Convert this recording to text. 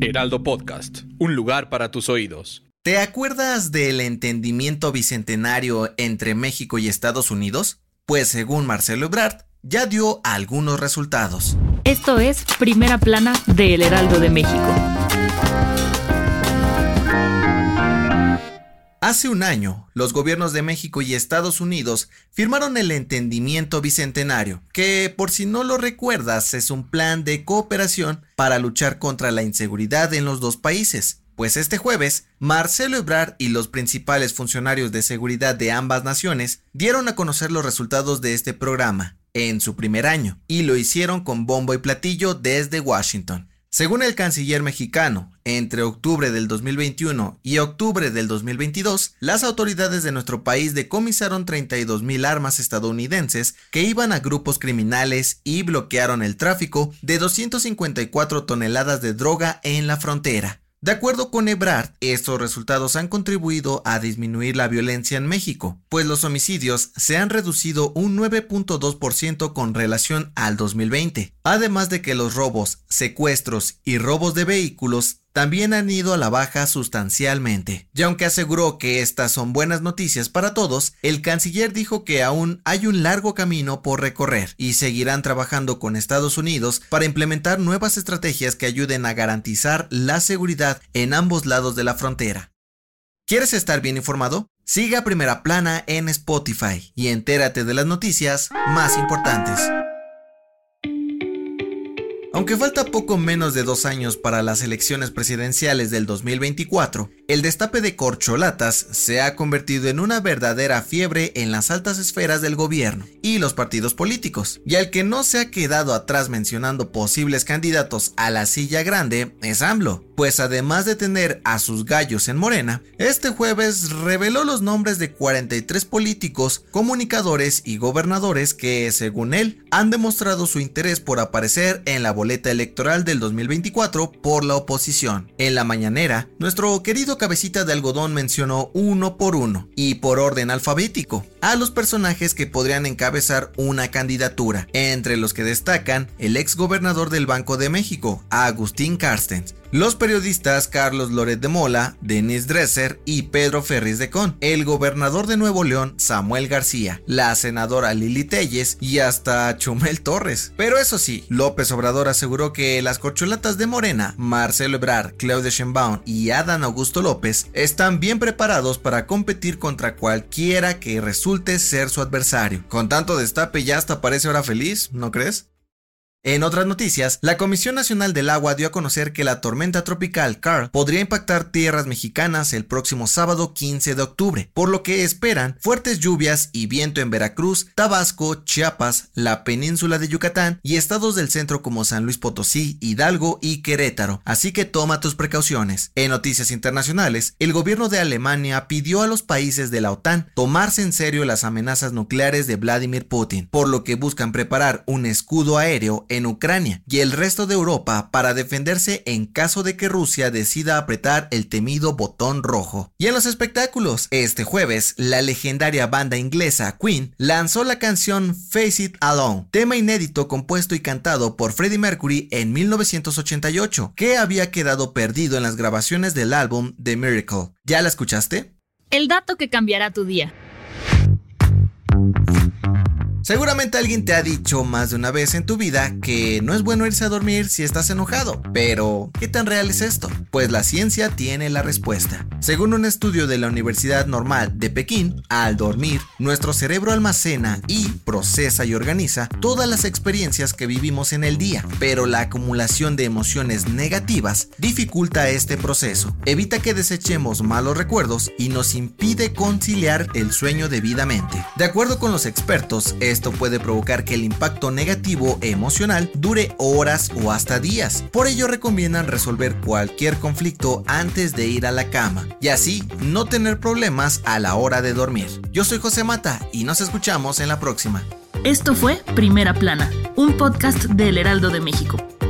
Heraldo Podcast, un lugar para tus oídos. ¿Te acuerdas del entendimiento bicentenario entre México y Estados Unidos? Pues según Marcelo Ebrard, ya dio algunos resultados. Esto es Primera Plana de El Heraldo de México. Hace un año, los gobiernos de México y Estados Unidos firmaron el Entendimiento Bicentenario, que por si no lo recuerdas es un plan de cooperación para luchar contra la inseguridad en los dos países. Pues este jueves, Marcelo Ebrard y los principales funcionarios de seguridad de ambas naciones dieron a conocer los resultados de este programa en su primer año, y lo hicieron con bombo y platillo desde Washington. Según el canciller mexicano, entre octubre del 2021 y octubre del 2022, las autoridades de nuestro país decomisaron 32 mil armas estadounidenses que iban a grupos criminales y bloquearon el tráfico de 254 toneladas de droga en la frontera. De acuerdo con Ebrard, estos resultados han contribuido a disminuir la violencia en México, pues los homicidios se han reducido un 9.2% con relación al 2020, además de que los robos, secuestros y robos de vehículos también han ido a la baja sustancialmente. Y aunque aseguró que estas son buenas noticias para todos, el canciller dijo que aún hay un largo camino por recorrer y seguirán trabajando con Estados Unidos para implementar nuevas estrategias que ayuden a garantizar la seguridad en ambos lados de la frontera. ¿Quieres estar bien informado? Siga Primera Plana en Spotify y entérate de las noticias más importantes. Aunque falta poco menos de dos años para las elecciones presidenciales del 2024, el destape de corcholatas se ha convertido en una verdadera fiebre en las altas esferas del gobierno y los partidos políticos. Y al que no se ha quedado atrás mencionando posibles candidatos a la silla grande es AMLO, pues además de tener a sus gallos en Morena, este jueves reveló los nombres de 43 políticos, comunicadores y gobernadores que, según él, han demostrado su interés por aparecer en la electoral del 2024 por la oposición. En la mañanera, nuestro querido cabecita de algodón mencionó uno por uno y por orden alfabético a los personajes que podrían encabezar una candidatura, entre los que destacan el ex gobernador del Banco de México, Agustín Carstens, los periodistas Carlos Loret de Mola, Denis Dresser y Pedro Ferris de Con, el gobernador de Nuevo León, Samuel García, la senadora Lili Telles y hasta Chumel Torres. Pero eso sí, López Obrador aseguró que las corcholatas de Morena, Marcelo Ebrard, Claudia Sheinbaum y Adán Augusto López están bien preparados para competir contra cualquiera que resulte ser su adversario. Con tanto destape ya hasta parece hora feliz, ¿no crees? En otras noticias, la Comisión Nacional del Agua dio a conocer que la tormenta tropical Carl podría impactar tierras mexicanas el próximo sábado 15 de octubre, por lo que esperan fuertes lluvias y viento en Veracruz, Tabasco, Chiapas, la península de Yucatán y estados del centro como San Luis Potosí, Hidalgo y Querétaro, así que toma tus precauciones. En noticias internacionales, el gobierno de Alemania pidió a los países de la OTAN tomarse en serio las amenazas nucleares de Vladimir Putin, por lo que buscan preparar un escudo aéreo en Ucrania y el resto de Europa para defenderse en caso de que Rusia decida apretar el temido botón rojo. Y en los espectáculos, este jueves, la legendaria banda inglesa Queen lanzó la canción Face It Alone, tema inédito compuesto y cantado por Freddie Mercury en 1988, que había quedado perdido en las grabaciones del álbum The Miracle. ¿Ya la escuchaste? El dato que cambiará tu día. Seguramente alguien te ha dicho más de una vez en tu vida que no es bueno irse a dormir si estás enojado, pero ¿qué tan real es esto? Pues la ciencia tiene la respuesta. Según un estudio de la Universidad Normal de Pekín, al dormir, nuestro cerebro almacena y procesa y organiza todas las experiencias que vivimos en el día, pero la acumulación de emociones negativas dificulta este proceso, evita que desechemos malos recuerdos y nos impide conciliar el sueño debidamente. De acuerdo con los expertos, esto puede provocar que el impacto negativo emocional dure horas o hasta días. Por ello recomiendan resolver cualquier conflicto antes de ir a la cama y así no tener problemas a la hora de dormir. Yo soy José Mata y nos escuchamos en la próxima. Esto fue Primera Plana, un podcast del Heraldo de México.